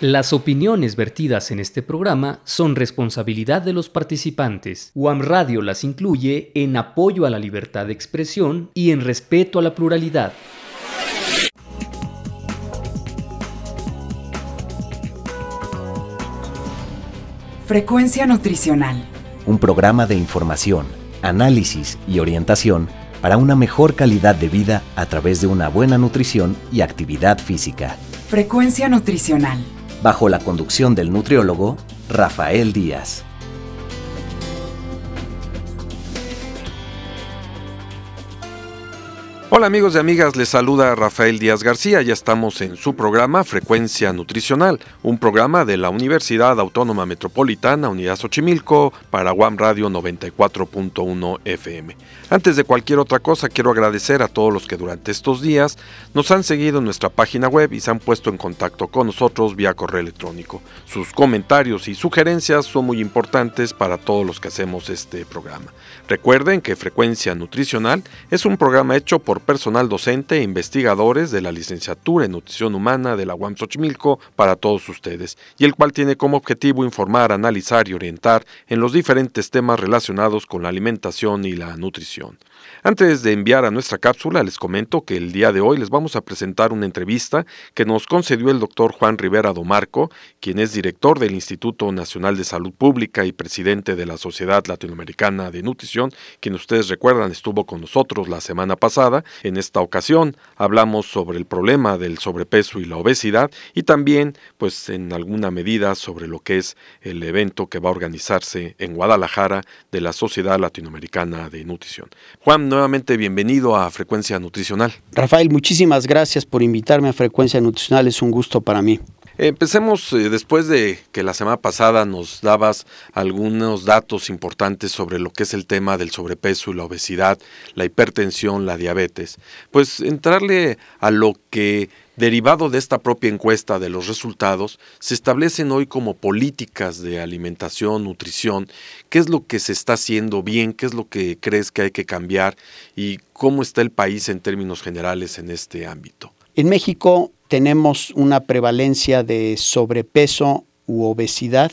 Las opiniones vertidas en este programa son responsabilidad de los participantes. UAM Radio las incluye en apoyo a la libertad de expresión y en respeto a la pluralidad. Frecuencia Nutricional. Un programa de información, análisis y orientación para una mejor calidad de vida a través de una buena nutrición y actividad física. Frecuencia Nutricional bajo la conducción del nutriólogo Rafael Díaz. Hola amigos y amigas, les saluda Rafael Díaz García, ya estamos en su programa Frecuencia Nutricional, un programa de la Universidad Autónoma Metropolitana Unidad Xochimilco para Guam Radio 94.1 FM. Antes de cualquier otra cosa, quiero agradecer a todos los que durante estos días nos han seguido en nuestra página web y se han puesto en contacto con nosotros vía correo electrónico. Sus comentarios y sugerencias son muy importantes para todos los que hacemos este programa. Recuerden que Frecuencia Nutricional es un programa hecho por personal docente e investigadores de la licenciatura en nutrición humana de la UAM Xochimilco para todos ustedes, y el cual tiene como objetivo informar, analizar y orientar en los diferentes temas relacionados con la alimentación y la nutrición. Generation. Antes de enviar a nuestra cápsula, les comento que el día de hoy les vamos a presentar una entrevista que nos concedió el doctor Juan Rivera Domarco, quien es director del Instituto Nacional de Salud Pública y presidente de la Sociedad Latinoamericana de Nutrición, quien ustedes recuerdan estuvo con nosotros la semana pasada. En esta ocasión hablamos sobre el problema del sobrepeso y la obesidad y también, pues en alguna medida, sobre lo que es el evento que va a organizarse en Guadalajara de la Sociedad Latinoamericana de Nutrición. Juan, nuevamente bienvenido a Frecuencia Nutricional. Rafael, muchísimas gracias por invitarme a Frecuencia Nutricional, es un gusto para mí. Empecemos eh, después de que la semana pasada nos dabas algunos datos importantes sobre lo que es el tema del sobrepeso y la obesidad, la hipertensión, la diabetes. Pues entrarle a lo que derivado de esta propia encuesta de los resultados, se establecen hoy como políticas de alimentación, nutrición, qué es lo que se está haciendo bien, qué es lo que crees que hay que cambiar y cómo está el país en términos generales en este ámbito. En México tenemos una prevalencia de sobrepeso u obesidad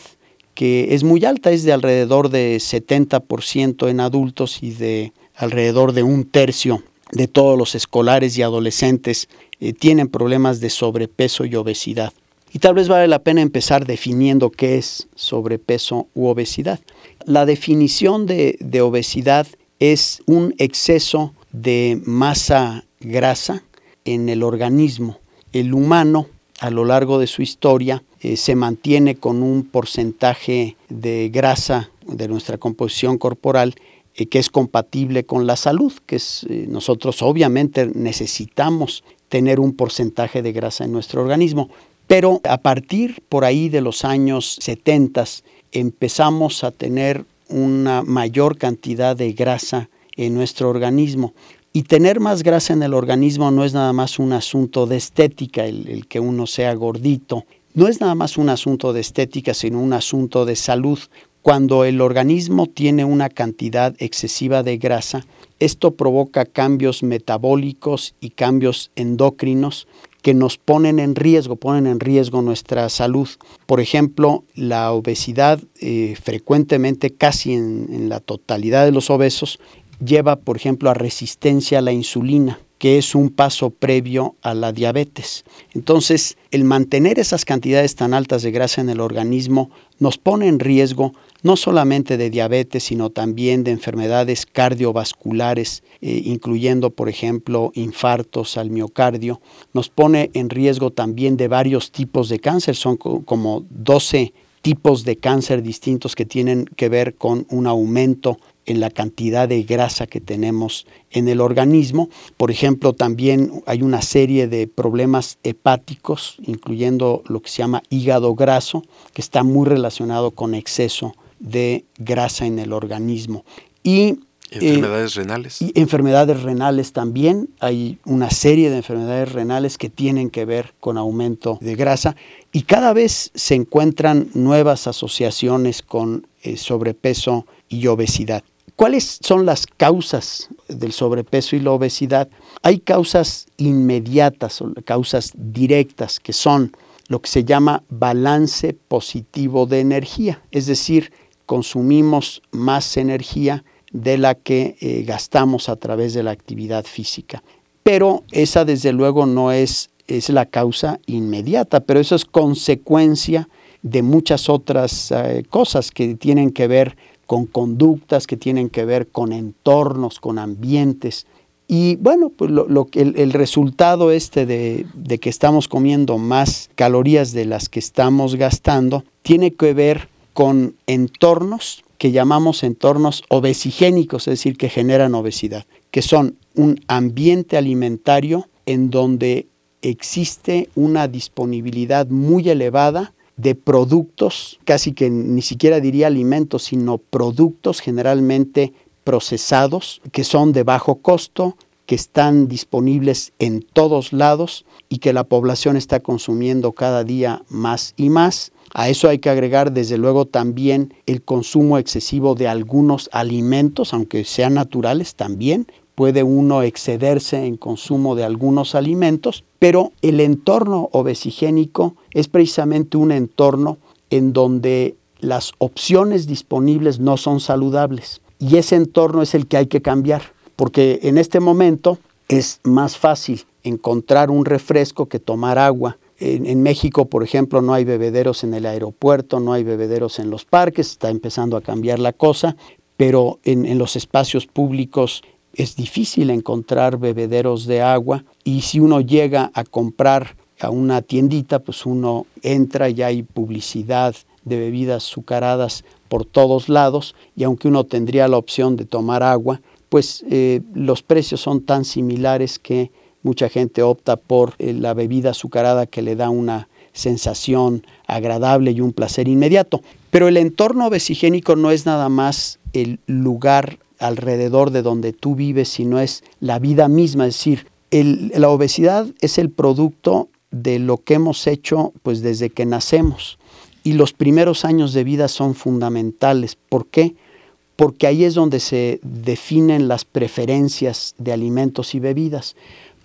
que es muy alta, es de alrededor de 70% en adultos y de alrededor de un tercio de todos los escolares y adolescentes eh, tienen problemas de sobrepeso y obesidad. Y tal vez vale la pena empezar definiendo qué es sobrepeso u obesidad. La definición de, obesidad es un exceso de masa grasa en el organismo. El humano a lo largo de su historia eh, se mantiene con un porcentaje de grasa de nuestra composición corporal que es compatible con la salud, que es, nosotros obviamente necesitamos tener un porcentaje de grasa en nuestro organismo. Pero a partir por ahí de los años 70 empezamos a tener una mayor cantidad de grasa en nuestro organismo. Y tener más grasa en el organismo no es nada más un asunto de estética, el, que uno sea gordito. No es nada más un asunto de estética, sino un asunto de salud. Cuando el organismo tiene una cantidad excesiva de grasa, esto provoca cambios metabólicos y cambios endocrinos que nos ponen en riesgo, ponen en riesgo nuestra salud. Por ejemplo, la obesidad eh, frecuentemente, casi en, en la totalidad de los obesos, lleva, por ejemplo, a resistencia a la insulina que es un paso previo a la diabetes. Entonces, el mantener esas cantidades tan altas de grasa en el organismo nos pone en riesgo no solamente de diabetes, sino también de enfermedades cardiovasculares, eh, incluyendo, por ejemplo, infartos al miocardio. Nos pone en riesgo también de varios tipos de cáncer, son como 12 tipos de cáncer distintos que tienen que ver con un aumento en la cantidad de grasa que tenemos en el organismo. Por ejemplo, también hay una serie de problemas hepáticos, incluyendo lo que se llama hígado graso, que está muy relacionado con exceso de grasa en el organismo. Y Enfermedades eh, renales. Y enfermedades renales también. Hay una serie de enfermedades renales que tienen que ver con aumento de grasa y cada vez se encuentran nuevas asociaciones con eh, sobrepeso y obesidad. ¿Cuáles son las causas del sobrepeso y la obesidad? Hay causas inmediatas o causas directas que son lo que se llama balance positivo de energía, es decir, consumimos más energía de la que eh, gastamos a través de la actividad física. Pero esa desde luego no es, es la causa inmediata, pero eso es consecuencia de muchas otras eh, cosas que tienen que ver con conductas, que tienen que ver con entornos, con ambientes. Y bueno, pues lo, el, el, resultado este de, de, que estamos comiendo más calorías de las que estamos gastando tiene que ver con entornos que llamamos entornos obesigénicos, es decir, que generan obesidad, que son un ambiente alimentario en donde existe una disponibilidad muy elevada de productos, casi que ni siquiera diría alimentos, sino productos generalmente procesados, que son de bajo costo, que están disponibles en todos lados y que la población está consumiendo cada día más y más. A eso hay que agregar desde luego también el consumo excesivo de algunos alimentos, aunque sean naturales también. Puede uno excederse en consumo de algunos alimentos, pero el entorno obesigénico es precisamente un entorno en donde las opciones disponibles no son saludables. Y ese entorno es el que hay que cambiar, porque en este momento es más fácil encontrar un refresco que tomar agua en, México, por ejemplo, no hay bebederos en el aeropuerto, no hay bebederos en los parques, está empezando a cambiar la cosa, pero en, en los espacios públicos es difícil encontrar bebederos de agua y si uno llega a comprar a una tiendita, pues uno entra y hay publicidad de bebidas azucaradas por todos lados y aunque uno tendría la opción de tomar agua, pues eh, los precios son tan similares que Mucha gente opta por eh, la bebida azucarada que le da una sensación agradable y un placer inmediato. Pero el entorno vesigénico no es nada más el lugar alrededor de donde tú vives, sino es la vida misma. Es decir, la obesidad es el producto de lo que hemos hecho pues desde que nacemos. Y los primeros años de vida son fundamentales. ¿Por qué? Porque ahí es donde se definen las preferencias de alimentos y bebidas.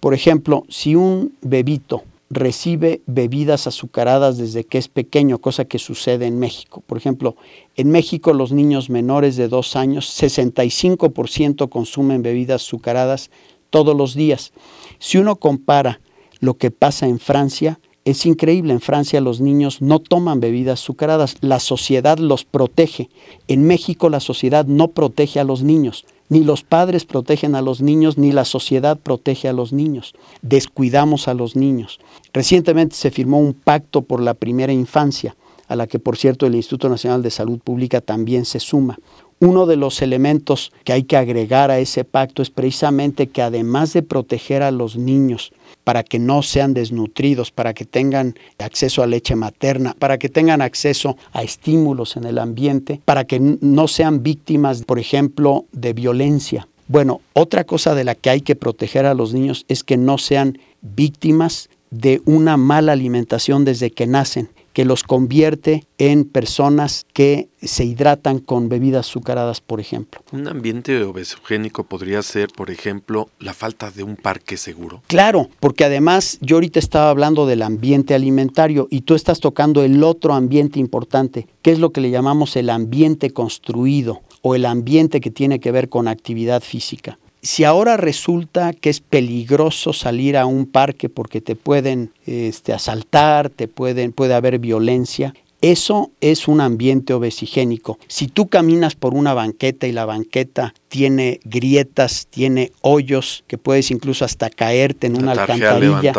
Por ejemplo, si un bebito recibe bebidas azucaradas desde que es pequeño, cosa que sucede en México. Por ejemplo, en México los niños menores de dos años, 65% consumen bebidas azucaradas todos los días. Si uno compara lo que pasa en Francia, es increíble, en Francia los niños no toman bebidas azucaradas, la sociedad los protege. En México la sociedad no protege a los niños. Ni los padres protegen a los niños, ni la sociedad protege a los niños. Descuidamos a los niños. Recientemente se firmó un pacto por la primera infancia, a la que por cierto el Instituto Nacional de Salud Pública también se suma. Uno de los elementos que hay que agregar a ese pacto es precisamente que además de proteger a los niños para que no sean desnutridos, para que tengan acceso a leche materna, para que tengan acceso a estímulos en el ambiente, para que no sean víctimas, por ejemplo, de violencia. Bueno, otra cosa de la que hay que proteger a los niños es que no sean víctimas de una mala alimentación desde que nacen que los convierte en personas que se hidratan con bebidas azucaradas, por ejemplo. Un ambiente obesogénico podría ser, por ejemplo, la falta de un parque seguro. Claro, porque además yo ahorita estaba hablando del ambiente alimentario y tú estás tocando el otro ambiente importante, que es lo que le llamamos el ambiente construido o el ambiente que tiene que ver con actividad física si ahora resulta que es peligroso salir a un parque porque te pueden este, asaltar, te pueden, puede haber violencia, eso es un ambiente obesigénico. Si tú caminas por una banqueta y la banqueta tiene grietas, tiene hoyos, que puedes incluso hasta caerte en una alcantarilla.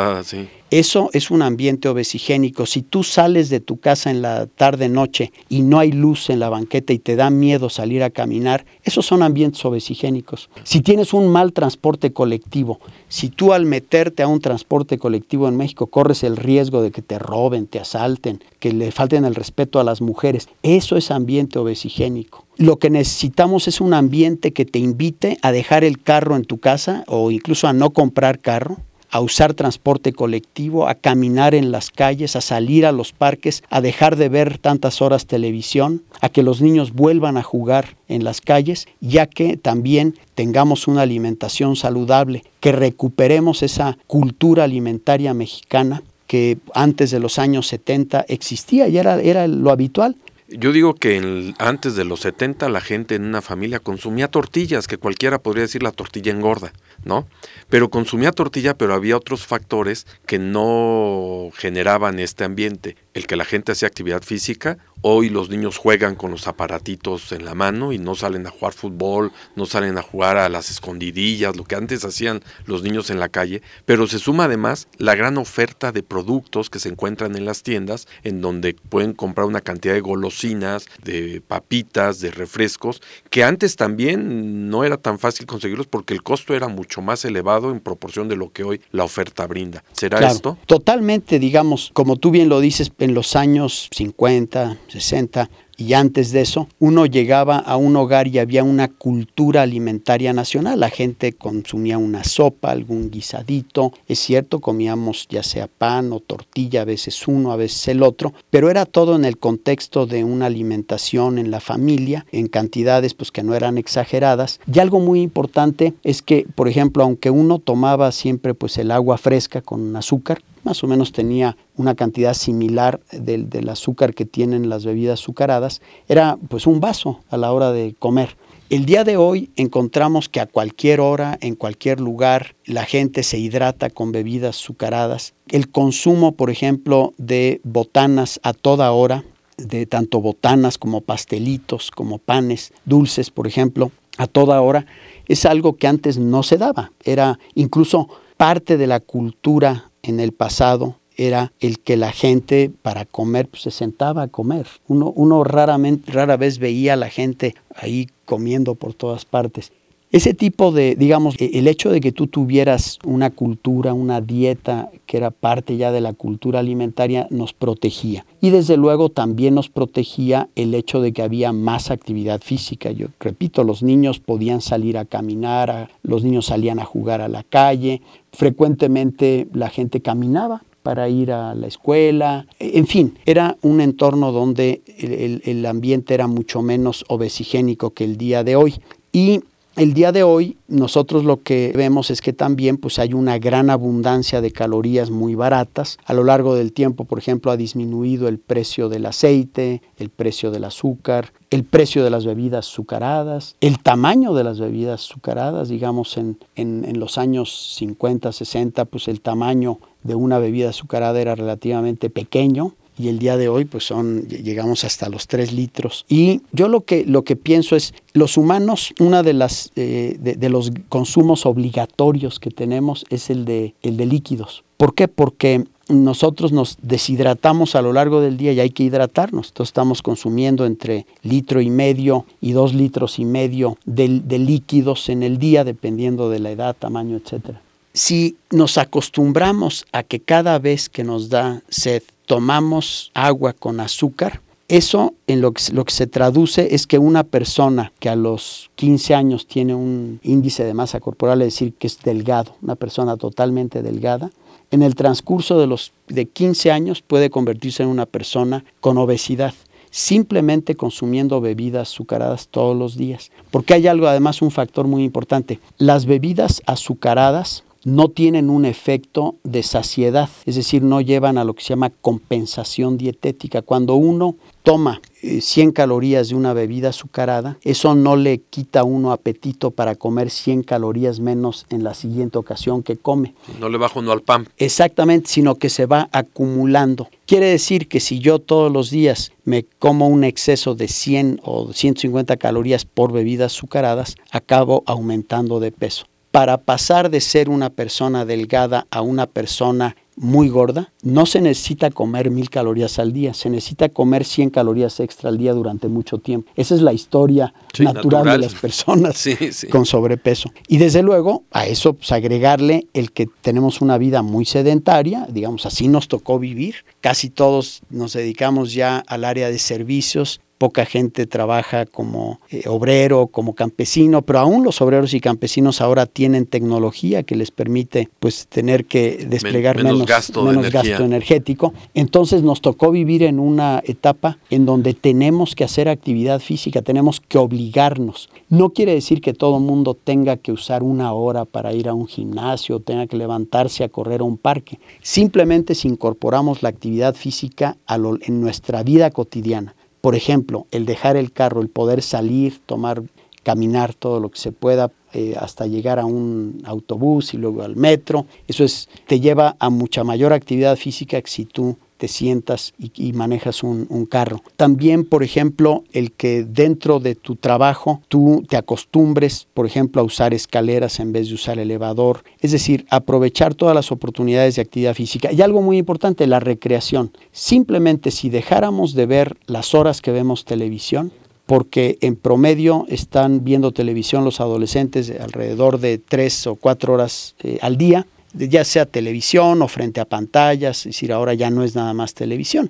Eso es un ambiente obesigénico. Si tú sales de tu casa en la tarde noche y no hay luz en la banqueta y te da miedo salir a caminar, esos son ambientes obesigénicos. Si tienes un mal transporte colectivo, si tú al meterte a un transporte colectivo en México corres el riesgo de que te roben, te asalten, que le falten el respeto a las mujeres, eso es ambiente obesigénico. Lo que necesitamos es un ambiente que te invite a dejar el carro en tu casa o incluso a no comprar carro a usar transporte colectivo, a caminar en las calles, a salir a los parques, a dejar de ver tantas horas televisión, a que los niños vuelvan a jugar en las calles, ya que también tengamos una alimentación saludable, que recuperemos esa cultura alimentaria mexicana que antes de los años 70 existía y era, era lo habitual. Yo digo que antes de los 70 la gente en una familia consumía tortillas, que cualquiera podría decir la tortilla engorda, ¿no? Pero consumía tortilla, pero había otros factores que no generaban este ambiente. El que la gente hacía actividad física Hoy los niños juegan con los aparatitos en la mano y no salen a jugar fútbol, no salen a jugar a las escondidillas, lo que antes hacían los niños en la calle, pero se suma además la gran oferta de productos que se encuentran en las tiendas, en donde pueden comprar una cantidad de golosinas, de papitas, de refrescos, que antes también no era tan fácil conseguirlos porque el costo era mucho más elevado en proporción de lo que hoy la oferta brinda. ¿Será esto? Totalmente, digamos, como tú bien lo dices, en los años 50, 60 y antes de eso, uno llegaba a un hogar y había una cultura alimentaria nacional. La gente consumía una sopa, algún guisadito. Es cierto, comíamos ya sea pan o tortilla, a veces uno, a veces el otro, pero era todo en el contexto de una alimentación en la familia, en cantidades pues que no eran exageradas. Y algo muy importante es que, por ejemplo, aunque uno tomaba siempre pues el agua fresca con azúcar, más o menos tenía una cantidad similar del, del, azúcar que tienen las bebidas azucaradas, era pues un vaso a la hora de comer. El día de hoy encontramos que a cualquier hora, en cualquier lugar, la gente se hidrata con bebidas azucaradas. El consumo, por ejemplo, de botanas a toda hora, de tanto botanas como pastelitos, como panes, dulces, por ejemplo, a toda hora, es algo que antes no se daba. Era incluso parte de la cultura en el pasado era el que la gente para comer pues, se sentaba a comer. Uno, uno raramente, rara vez veía a la gente ahí comiendo por todas partes. Ese tipo de, digamos, e, el hecho de que tú tuvieras una cultura, una dieta que era parte ya de la cultura alimentaria, nos protegía. Y desde luego también nos protegía el hecho de que había más actividad física. Yo repito, los niños podían salir a caminar, los niños salían a jugar a la calle, frecuentemente la gente caminaba para ir a la escuela, en fin, era un entorno donde el, el ambiente era mucho menos obesigénico que el día de hoy. Y el día de hoy nosotros lo que vemos es que también pues hay una gran abundancia de calorías muy baratas. A lo largo del tiempo, por ejemplo, ha disminuido el precio del aceite, el precio del azúcar, el precio de las bebidas azucaradas, el tamaño de las bebidas azucaradas, digamos en, en, los años 50, 60, pues el tamaño de una bebida azucarada era relativamente pequeño y el día de hoy pues son llegamos hasta los 3 litros y yo lo que lo que pienso es los humanos una de las eh, de, de, los consumos obligatorios que tenemos es el de el de líquidos ¿por qué? porque nosotros nos deshidratamos a lo largo del día y hay que hidratarnos. Entonces estamos consumiendo entre litro y medio y dos litros y medio de, de líquidos en el día, dependiendo de la edad, tamaño, etcétera. Si nos acostumbramos a que cada vez que nos da sed tomamos agua con azúcar, eso en lo que, lo que, se traduce es que una persona que a los 15 años tiene un índice de masa corporal, es decir, que es delgado, una persona totalmente delgada, en el transcurso de los de 15 años puede convertirse en una persona con obesidad simplemente consumiendo bebidas azucaradas todos los días. Porque hay algo, además, un factor muy importante. Las bebidas azucaradas no tienen un efecto de saciedad, es decir, no llevan a lo que se llama compensación dietética. Cuando uno toma 100 eh, calorías de una bebida azucarada, eso no le quita a uno apetito para comer 100 calorías menos en la siguiente ocasión que come. No le baja uno al pan. Exactamente, sino que se va acumulando. Quiere decir que si yo todos los días me como un exceso de 100 o 150 calorías por bebidas azucaradas, acabo aumentando de peso para pasar de ser una persona delgada a una persona muy gorda, no se necesita comer mil calorías al día, se necesita comer 100 calorías extra al día durante mucho tiempo. Esa es la historia sí, natural, natural, de las personas sí, sí. con sobrepeso. Y desde luego a eso pues, agregarle el que tenemos una vida muy sedentaria, digamos así nos tocó vivir, casi todos nos dedicamos ya al área de servicios, poca gente trabaja como eh, obrero, como campesino, pero aún los obreros y campesinos ahora tienen tecnología que les permite pues tener que desplegar menos, gasto, gasto energético. Entonces nos tocó vivir en una etapa en donde tenemos que hacer actividad física, tenemos que obligarnos. No quiere decir que todo el mundo tenga que usar una hora para ir a un gimnasio, tenga que levantarse a correr a un parque. Simplemente si incorporamos la actividad física en nuestra vida cotidiana, por ejemplo, el dejar el carro, el poder salir, tomar, caminar todo lo que se pueda eh, hasta llegar a un autobús y luego al metro, eso es, te lleva a mucha mayor actividad física que si tú te sientas y, manejas un, carro. También, por ejemplo, el que dentro de tu trabajo tú te acostumbres, por ejemplo, a usar escaleras en vez de usar elevador. Es decir, aprovechar todas las oportunidades de actividad física. Y algo muy importante, la recreación. Simplemente si dejáramos de ver las horas que vemos televisión, porque en promedio están viendo televisión los adolescentes alrededor de tres o cuatro horas eh, al día ya sea televisión o frente a pantallas, es decir, ahora ya no es nada más televisión,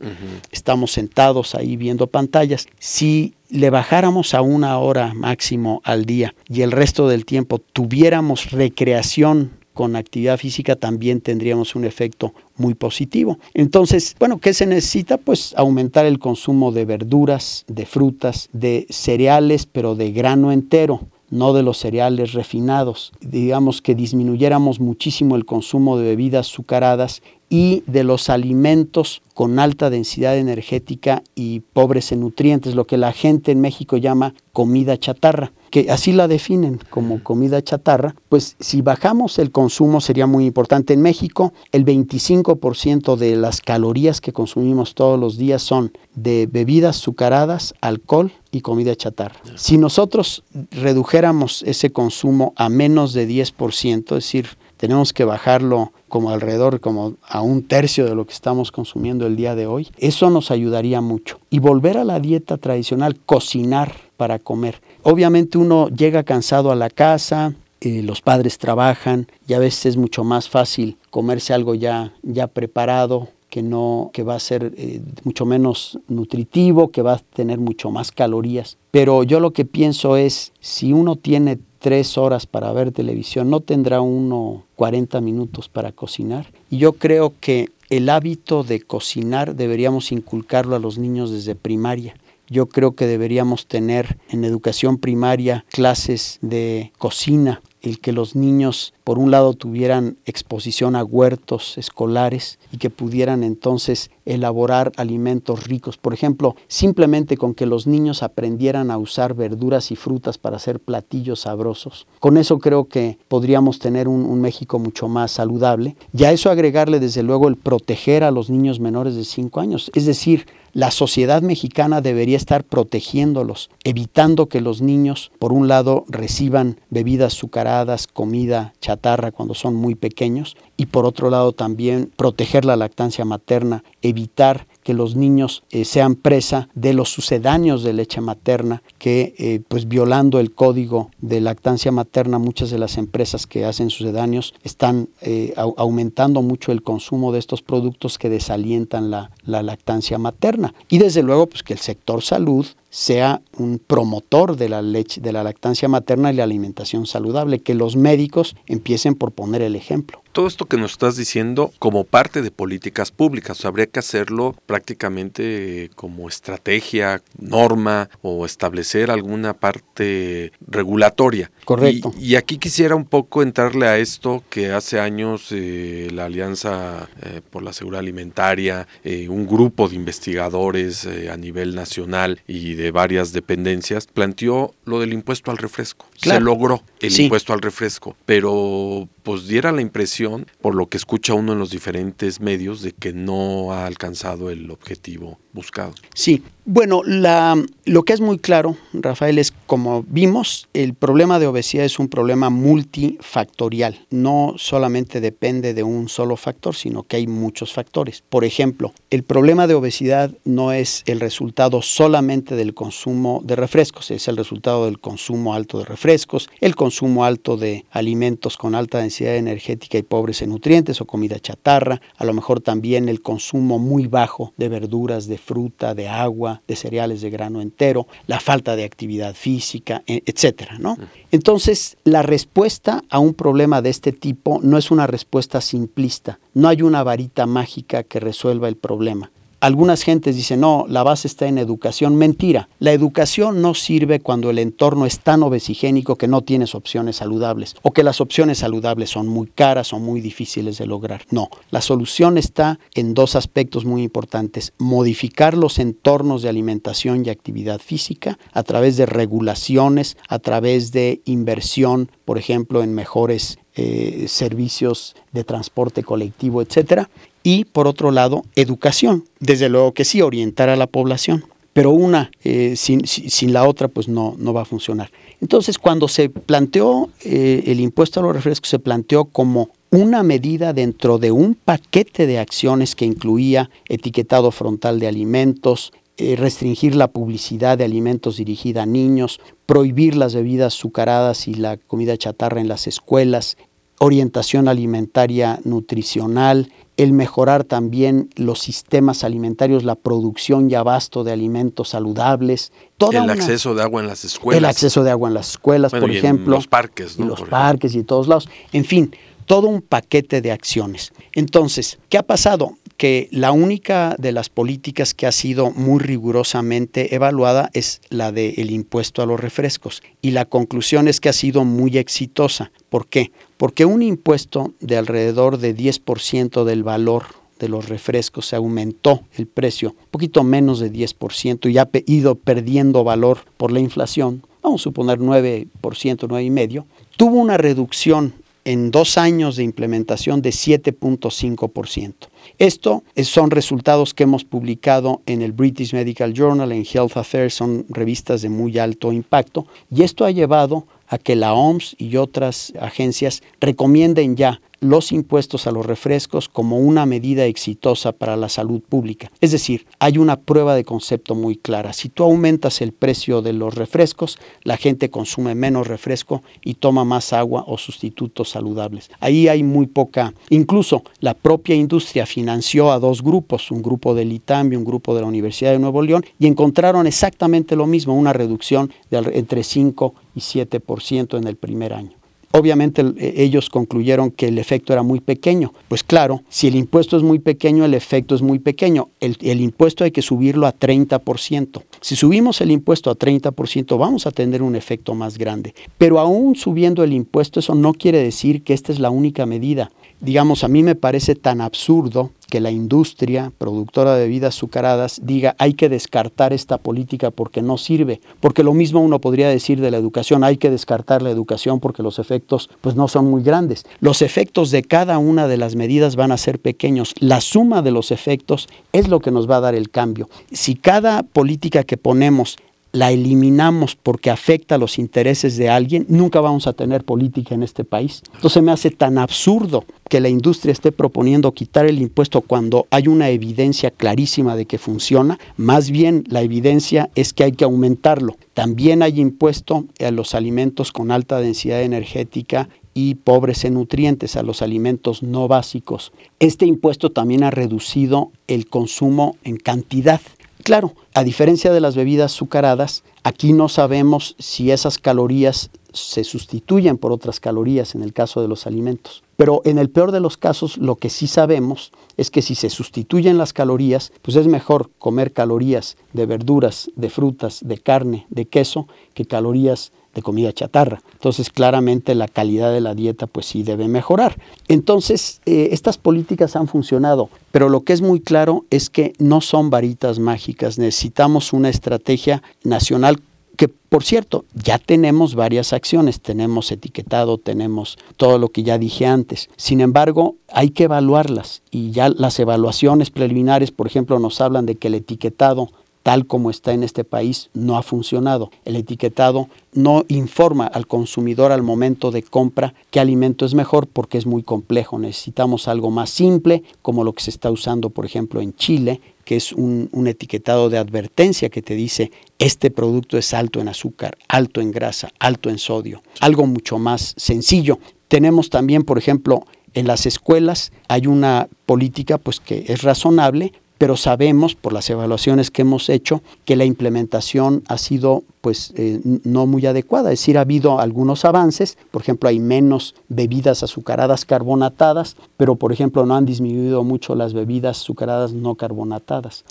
estamos sentados ahí viendo pantallas. Si le bajáramos a una hora máximo al día y el resto del tiempo tuviéramos recreación con actividad física también tendríamos un efecto muy positivo. Entonces, bueno, ¿qué se necesita? Pues aumentar el consumo de verduras, de frutas, de cereales, pero de grano entero no de los cereales refinados. Digamos que disminuyéramos muchísimo el consumo de bebidas azucaradas y de los alimentos con alta densidad energética y pobres en nutrientes, lo que la gente en México llama comida chatarra, que así la definen como comida chatarra, pues si bajamos el consumo sería muy importante. En México el 25% de las calorías que consumimos todos los días son de bebidas azucaradas, alcohol y comida chatarra. Si nosotros redujéramos ese consumo a menos de 10%, es decir, tenemos que bajarlo como alrededor, como a un tercio de lo que estamos consumiendo el día de hoy, eso nos ayudaría mucho. Y volver a la dieta tradicional, cocinar para comer. Obviamente uno llega cansado a la casa, eh, los padres trabajan y a veces es mucho más fácil comerse algo ya, ya preparado, que no que va a ser eh, mucho menos nutritivo, que va a tener mucho más calorías. Pero yo lo que pienso es, si uno tiene tres horas para ver televisión, no tendrá uno 40 minutos para cocinar. Y yo creo que el hábito de cocinar deberíamos inculcarlo a los niños desde primaria. Yo creo que deberíamos tener en educación primaria clases de cocina, el que los niños, por un lado, tuvieran exposición a huertos escolares y que pudieran entonces elaborar alimentos ricos. Por ejemplo, simplemente con que los niños aprendieran a usar verduras y frutas para hacer platillos sabrosos. Con eso creo que podríamos tener un, México mucho más saludable. Y a eso agregarle, desde luego, el proteger a los niños menores de 5 años. Es decir, la sociedad mexicana debería estar protegiéndolos, evitando que los niños, por un lado, reciban bebidas azucaradas, comida chatarra cuando son muy pequeños, y por otro lado también proteger la lactancia materna, evitar que los niños eh, sean presa de los sucedáneos de leche materna, que eh, pues violando el código de lactancia materna, muchas de las empresas que hacen sucedáneos están eh, aumentando mucho el consumo de estos productos que desalientan la, la lactancia materna. Y desde luego pues que el sector salud sea un promotor de la leche, de la lactancia materna y la alimentación saludable, que los médicos empiecen por poner el ejemplo. Todo esto que nos estás diciendo como parte de políticas públicas, habría que hacerlo prácticamente como estrategia, norma o establecer alguna parte regulatoria. Correcto. Y, aquí quisiera un poco entrarle a esto que hace años eh, la Alianza eh, por la Seguridad Alimentaria, eh, un grupo de investigadores a nivel nacional y de varias dependencias, planteó lo del impuesto al refresco. Se logró el impuesto al refresco, pero pues diera la impresión, por lo que escucha uno en los diferentes medios, de que no ha alcanzado el objetivo buscado. Sí, bueno, lo que es muy claro, Rafael, es como vimos, el problema de obesidad es un problema multifactorial. No solamente depende de un solo factor, sino que hay muchos factores. Por ejemplo, el problema de obesidad no es el resultado solamente del consumo de refrescos, es el resultado del consumo alto de refrescos, el consumo alto de alimentos con alta densidad energética y pobres en nutrientes o comida chatarra, a lo mejor también el consumo muy bajo de verduras, de fruta, de agua, de cereales de grano entero, la falta de actividad física, e, etcétera, ¿no? Entonces, la respuesta a un problema de este tipo no es una respuesta simplista, no hay una varita mágica que resuelva el problema. Algunas gentes dicen, no, la base está en educación. Mentira, la educación no sirve cuando el entorno es tan obesigénico que no tienes opciones saludables o que las opciones saludables son muy caras o muy difíciles de lograr. No, la solución está en dos aspectos muy importantes. Modificar los entornos de alimentación y actividad física a través de regulaciones, a través de inversión, por ejemplo, en mejores eh, servicios de transporte colectivo, etcétera, y por otro lado, educación. Desde luego que sí, orientar a la población, pero una eh, sin, la otra pues no, no va a funcionar. Entonces, cuando se planteó eh, el impuesto a los refrescos, se planteó como una medida dentro de un paquete de acciones que incluía etiquetado frontal de alimentos, eh, restringir la publicidad de alimentos dirigida a niños, prohibir las bebidas azucaradas y la comida chatarra en las escuelas, orientación alimentaria nutricional, el mejorar también los sistemas alimentarios, la producción y abasto de alimentos saludables. el acceso de agua en las escuelas. El acceso de agua en las escuelas, por ejemplo. los parques, ¿no? los parques y y todos lados. En fin, todo un paquete de acciones. Entonces, ¿qué ha pasado? Que la única de las políticas que ha sido muy rigurosamente evaluada es la del impuesto a los refrescos. Y la conclusión es que ha sido muy exitosa. ¿Por qué? Porque un impuesto de alrededor de 10% del valor de los refrescos se aumentó el precio, un poquito menos de 10% y ha ido perdiendo valor por la inflación, vamos a suponer 9%, 9,5%, tuvo una reducción en dos años de implementación de 7.5%. Esto son resultados que hemos publicado en el British Medical Journal, en Health Affairs, son revistas de muy alto impacto, y esto ha llevado a que la OMS y otras agencias recomienden ya los impuestos a los refrescos como una medida exitosa para la salud pública. Es decir, hay una prueba de concepto muy clara. Si tú aumentas el precio de los refrescos, la gente consume menos refresco y toma más agua o sustitutos saludables. Ahí hay muy poca, incluso la propia industria financió a dos grupos, un grupo del ITAM y un grupo de la Universidad de Nuevo León, y encontraron exactamente lo mismo, una reducción de entre 5 y 7% en el primer año. Obviamente e, ellos concluyeron que el efecto era muy pequeño. Pues claro, si el impuesto es muy pequeño, el efecto es muy pequeño. El, el, impuesto hay que subirlo a 30%. Si subimos el impuesto a 30%, vamos a tener un efecto más grande. Pero aún subiendo el impuesto, eso no quiere decir que esta es la única medida digamos, a mí me parece tan absurdo que la industria productora de bebidas azucaradas diga hay que descartar esta política porque no sirve, porque lo mismo uno podría decir de la educación, hay que descartar la educación porque los efectos pues no son muy grandes. Los efectos de cada una de las medidas van a ser pequeños, la suma de los efectos es lo que nos va a dar el cambio. Si cada política que ponemos la eliminamos porque afecta a los intereses de alguien, nunca vamos a tener política en este país. Entonces me hace tan absurdo que la industria esté proponiendo quitar el impuesto cuando hay una evidencia clarísima de que funciona. Más bien la evidencia es que hay que aumentarlo. También hay impuesto a los alimentos con alta densidad energética y pobres en nutrientes, a los alimentos no básicos. Este impuesto también ha reducido el consumo en cantidad. Claro, a diferencia de las bebidas azucaradas, aquí no sabemos si esas calorías se sustituyen por otras calorías en el caso de los alimentos. Pero en el peor de los casos, lo que sí sabemos es que si se sustituyen las calorías, pues es mejor comer calorías de verduras, de frutas, de carne, de queso, que calorías de comida chatarra. Entonces, claramente la calidad de la dieta pues sí debe mejorar. Entonces, eh, estas políticas han funcionado, pero lo que es muy claro es que no son varitas mágicas. Necesitamos una estrategia nacional que por cierto, ya tenemos varias acciones, tenemos etiquetado, tenemos todo lo que ya dije antes. Sin embargo, hay que evaluarlas y ya las evaluaciones preliminares, por ejemplo, nos hablan de que el etiquetado tal como está en este país no ha funcionado. El etiquetado no informa al consumidor al momento de compra qué alimento es mejor porque es muy complejo. Necesitamos algo más simple, como lo que se está usando, por ejemplo, en Chile, que es un, etiquetado de advertencia que te dice este producto es alto en azúcar, alto en grasa, alto en sodio. Algo mucho más sencillo. Tenemos también, por ejemplo, en las escuelas hay una política pues que es razonable pero sabemos por las evaluaciones que hemos hecho que la implementación ha sido pues eh, no muy adecuada, es decir, ha habido algunos avances, por ejemplo, hay menos bebidas azucaradas carbonatadas, pero por ejemplo no han disminuido mucho las bebidas azucaradas no carbonatadas.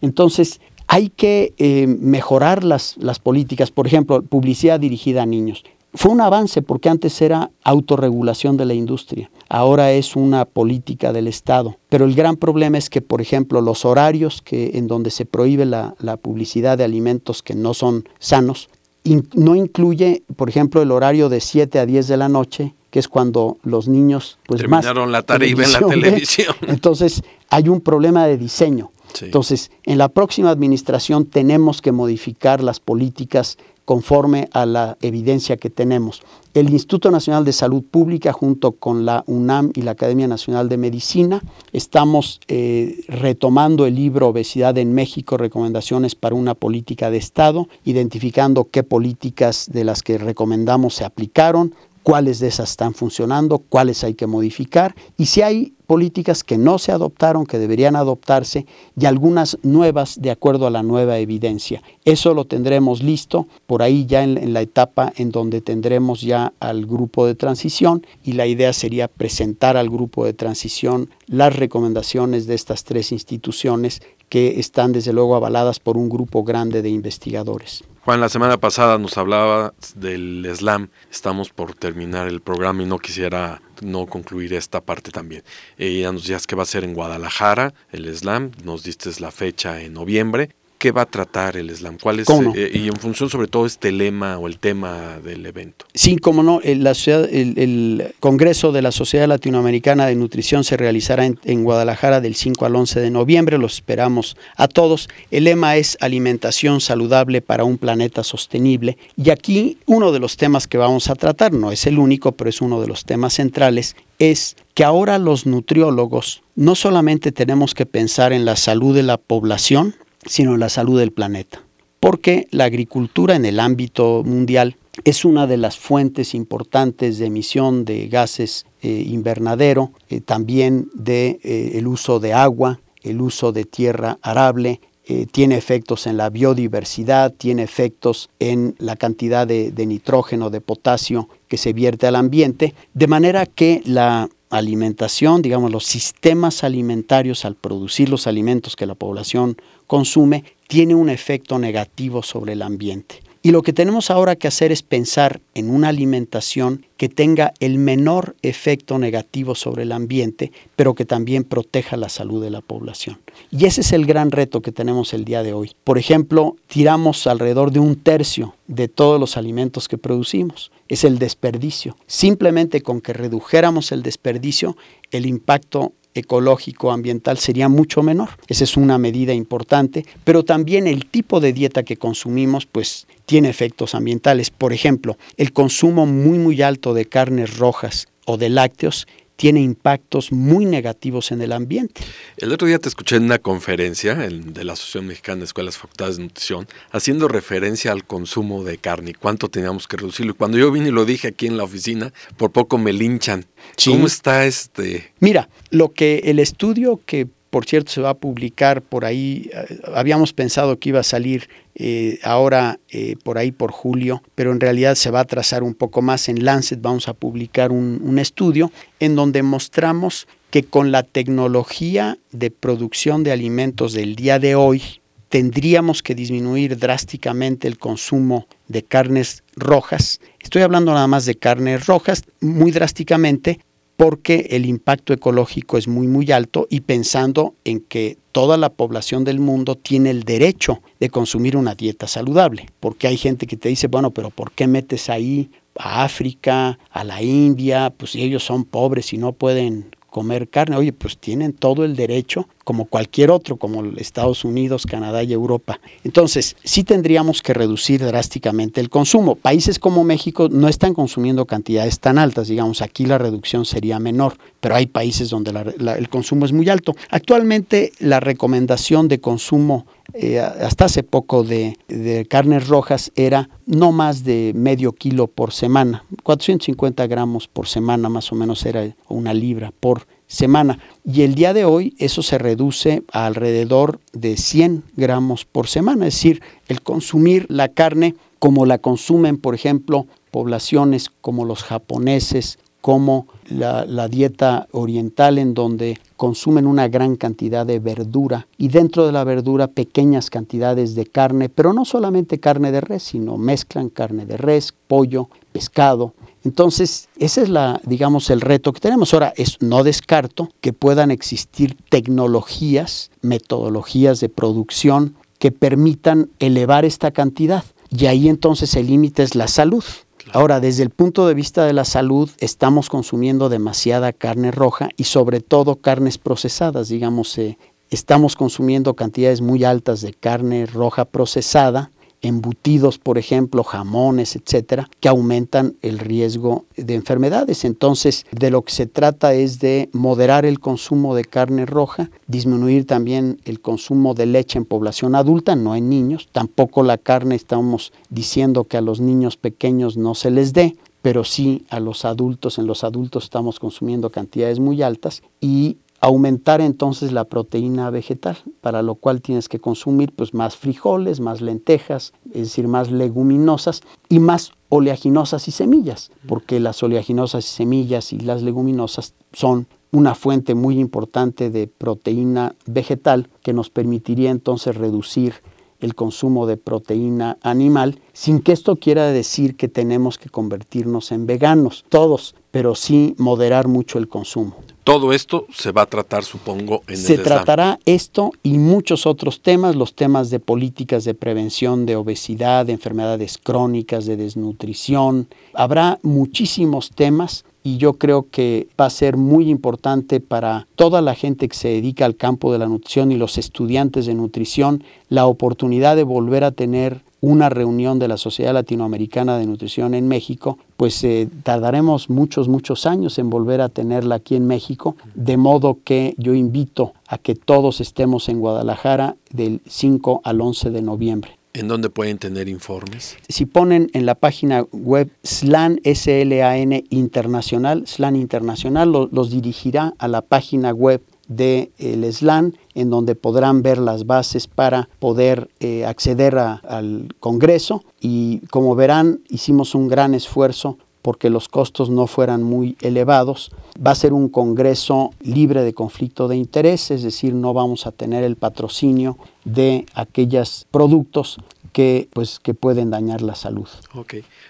Entonces, hay que eh, mejorar las, las políticas, por ejemplo, publicidad dirigida a niños. Fue un avance porque antes era autorregulación de la industria, ahora es una política del Estado. Pero el gran problema es que, por ejemplo, los horarios que, en donde se prohíbe la, publicidad de alimentos que no son sanos, no incluye, por ejemplo, el horario de 7 a 10 de la noche, que es cuando los niños pues terminaron la tarea y ven la televisión. Entonces, hay un problema de diseño. Entonces, en la próxima administración tenemos que modificar las políticas conforme a la evidencia que tenemos. El Instituto Nacional de Salud Pública, junto con la UNAM y la Academia Nacional de Medicina, estamos eh, retomando el libro Obesidad en México, recomendaciones para una política de Estado, identificando qué políticas de las que recomendamos se aplicaron, cuáles de esas están funcionando, cuáles hay que modificar y si hay políticas que no se adoptaron, que deberían adoptarse y algunas nuevas de acuerdo a la nueva evidencia. Eso lo tendremos listo por ahí ya en, la etapa en donde tendremos ya al grupo de transición y la idea sería presentar al grupo de transición las recomendaciones de estas tres instituciones que están desde luego avaladas por un grupo grande de investigadores. Juan, la semana pasada nos hablaba del slam. Estamos por terminar el programa y no quisiera no concluir esta parte también. Eh, ya nos decías que va a ser en Guadalajara el slam, nos diste la fecha en noviembre ¿Qué va a tratar el slam? ¿Cuál es, eh, y en función sobre todo este lema o el tema del evento. Sí, como no, el, la el, Congreso de la Sociedad Latinoamericana de Nutrición se realizará en, Guadalajara del 5 al 11 de noviembre, los esperamos a todos. El lema es alimentación saludable para un planeta sostenible y aquí uno de los temas que vamos a tratar, no es el único, pero es uno de los temas centrales, es que ahora los nutriólogos no solamente tenemos que pensar en la salud de la población, sino la salud del planeta. Porque la agricultura en el ámbito mundial es una de las fuentes importantes de emisión de gases eh, invernadero, eh, también de eh, uso de agua, el uso de tierra arable, tiene efectos en la biodiversidad, tiene efectos en la cantidad de nitrógeno, de potasio que se vierte al ambiente, de manera que la alimentación, digamos, los sistemas alimentarios al producir los alimentos que la población consume tiene un efecto negativo sobre el ambiente. Y lo que tenemos ahora que hacer es pensar en una alimentación que tenga el menor efecto negativo sobre el ambiente, pero que también proteja la salud de la población. Y ese es el gran reto que tenemos el día de hoy. Por ejemplo, tiramos alrededor de un tercio de todos los alimentos que producimos. Es el desperdicio. Simplemente con que redujéramos el desperdicio, el impacto ecológico, ambiental sería mucho menor. Esa es una medida importante, pero también el tipo de dieta que consumimos pues tiene efectos ambientales. Por ejemplo, el consumo muy muy alto de carnes rojas o de lácteos tiene impactos muy negativos en el ambiente. El otro día te escuché en una conferencia de la Asociación Mexicana de Escuelas Facultades de Nutrición haciendo referencia al consumo de carne y cuánto teníamos que reducirlo. Y cuando yo vine y lo dije aquí en la oficina, por poco me linchan. ¿Cómo está este? Mira, lo que el estudio que por cierto se va a publicar por ahí, eh, habíamos pensado que iba a salir eh, ahora eh, por ahí por julio, pero en realidad se va a trazar un poco más. En Lancet vamos a publicar un, un estudio en donde mostramos que con la tecnología de producción de alimentos del día de hoy, tendríamos que disminuir drásticamente el consumo de carnes rojas. Estoy hablando nada más de carnes rojas, muy drásticamente, porque el impacto ecológico es muy muy alto y pensando en que toda la población del mundo tiene el derecho de consumir una dieta saludable, porque hay gente que te dice, bueno, pero ¿por qué metes ahí a África, a la India? Pues si ellos son pobres y no pueden comer carne. Oye, pues tienen todo el derecho, como cualquier otro, como Estados Unidos, Canadá y Europa. Entonces, sí tendríamos que reducir drásticamente el consumo. Países como México no están consumiendo cantidades tan altas, digamos, aquí la reducción sería menor, pero hay países donde el consumo es muy alto. Actualmente, la recomendación de consumo eh, hasta hace poco de, carnes rojas era no más de medio kilo por semana, 450 gramos por semana más o menos era una libra por semana. Y el día de hoy eso se reduce a alrededor de 100 gramos por semana, es decir, el consumir la carne como la consumen, por ejemplo, poblaciones como los japoneses, como la, dieta oriental en donde consumen una gran cantidad de verdura y dentro de la verdura pequeñas cantidades de carne, pero no solamente carne de res, sino mezclan carne de res, pollo, pescado. Entonces, ese es la, digamos, el reto que tenemos. Ahora, es, no descarto que puedan existir tecnologías, metodologías de producción que permitan elevar esta cantidad. Y ahí entonces el límite es la salud. Ahora, desde el punto de vista de la salud, estamos consumiendo demasiada carne roja y sobre todo carnes procesadas, digamos, eh, estamos consumiendo cantidades muy altas de carne roja procesada embutidos, por ejemplo, jamones, etcétera, que aumentan el riesgo de enfermedades. Entonces, de lo que se trata es de moderar el consumo de carne roja, disminuir también el consumo de leche en población adulta, no en niños. Tampoco la carne estamos diciendo que a los niños pequeños no se les dé, pero sí a los adultos. En los adultos estamos consumiendo cantidades muy altas y aumentar entonces la proteína vegetal, para lo cual tienes que consumir pues más frijoles, más lentejas, es decir, más leguminosas y más oleaginosas y semillas, porque las oleaginosas y semillas y las leguminosas son una fuente muy importante de proteína vegetal que nos permitiría entonces reducir el consumo de proteína animal, sin que esto quiera decir que tenemos que convertirnos en veganos, todos, pero sí moderar mucho el consumo. Todo esto se va a tratar, supongo, en se el Se tratará esto y muchos otros temas, los temas de políticas de prevención de obesidad, de enfermedades crónicas, de desnutrición. Habrá muchísimos temas y yo creo que va a ser muy importante para toda la gente que se dedica al campo de la nutrición y los estudiantes de nutrición la oportunidad de volver a tener una reunión de la Sociedad Latinoamericana de Nutrición en México, pues eh, tardaremos muchos, muchos años en volver a tenerla aquí en México, de modo que yo invito a que todos estemos en Guadalajara del 5 al 11 de noviembre. ¿En dónde pueden tener informes? Si ponen en la página web SLAN, S-L-A-N Internacional, SLAN Internacional, los dirigirá a la página web del de SLAN, en donde podrán ver las bases para poder eh, acceder al Congreso. Y como verán, hicimos un gran esfuerzo porque los costos no fueran muy elevados. Va a ser un Congreso libre de conflicto de interés, es decir, no vamos a tener el patrocinio de aquellos productos que, pues, que pueden dañar la salud.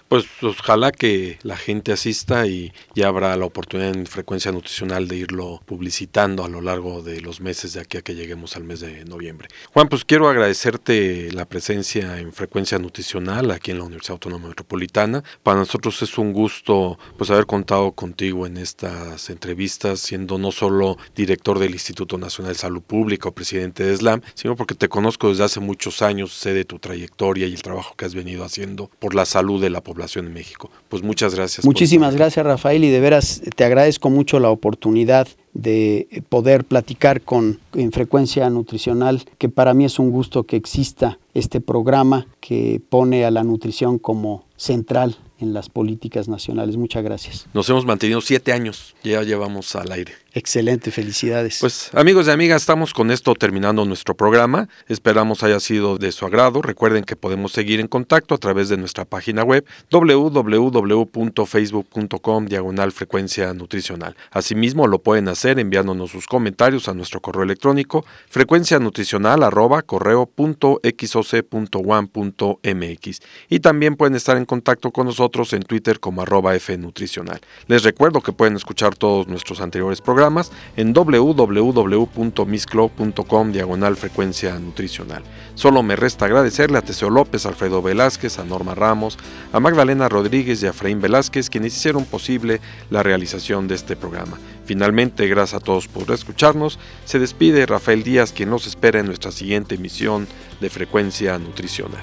Pues ojalá que la gente asista y ya habrá la oportunidad en frecuencia nutricional de irlo publicitando a lo largo de los meses de aquí a que lleguemos al mes de noviembre. Juan, pues quiero agradecerte la presencia en frecuencia nutricional aquí en la Universidad Autónoma Metropolitana. Para nosotros es un gusto pues haber contado contigo en estas entrevistas, siendo no solo director del Instituto Nacional de Salud Pública o presidente de SLAM, sino porque te conozco desde hace muchos años, sé de tu trayectoria y el trabajo que has venido haciendo por la salud de la población población en México. Pues muchas gracias. Muchísimas gracias Rafael y de veras te agradezco mucho la oportunidad de poder platicar con en frecuencia nutricional, que para mí es un gusto que exista este programa que pone a la nutrición como central en las políticas nacionales. Muchas gracias. Nos hemos mantenido siete años, ya llevamos al aire. Excelente, felicidades. Pues amigos y amigas, estamos con esto terminando nuestro programa. Esperamos haya sido de su agrado. Recuerden que podemos seguir en contacto a través de nuestra página web www.facebook.com diagonal frecuencia nutricional. Asimismo lo pueden hacer enviándonos sus comentarios a nuestro correo electrónico frecuencia nutricional arroba correo punto punto mx. Y también pueden estar en contacto con nosotros en Twitter como arroba fnutricional. Les recuerdo que pueden escuchar todos nuestros anteriores en www.misclub.com diagonal frecuencia nutricional. Solo me resta agradecerle a Teseo López, Alfredo Velázquez, a Norma Ramos, a Magdalena Rodríguez y a Efraín Velázquez, quienes hicieron posible la realización de este programa. Finalmente, gracias a todos por escucharnos. Se despide Rafael Díaz, quien nos espera en nuestra siguiente emisión de Frecuencia Nutricional.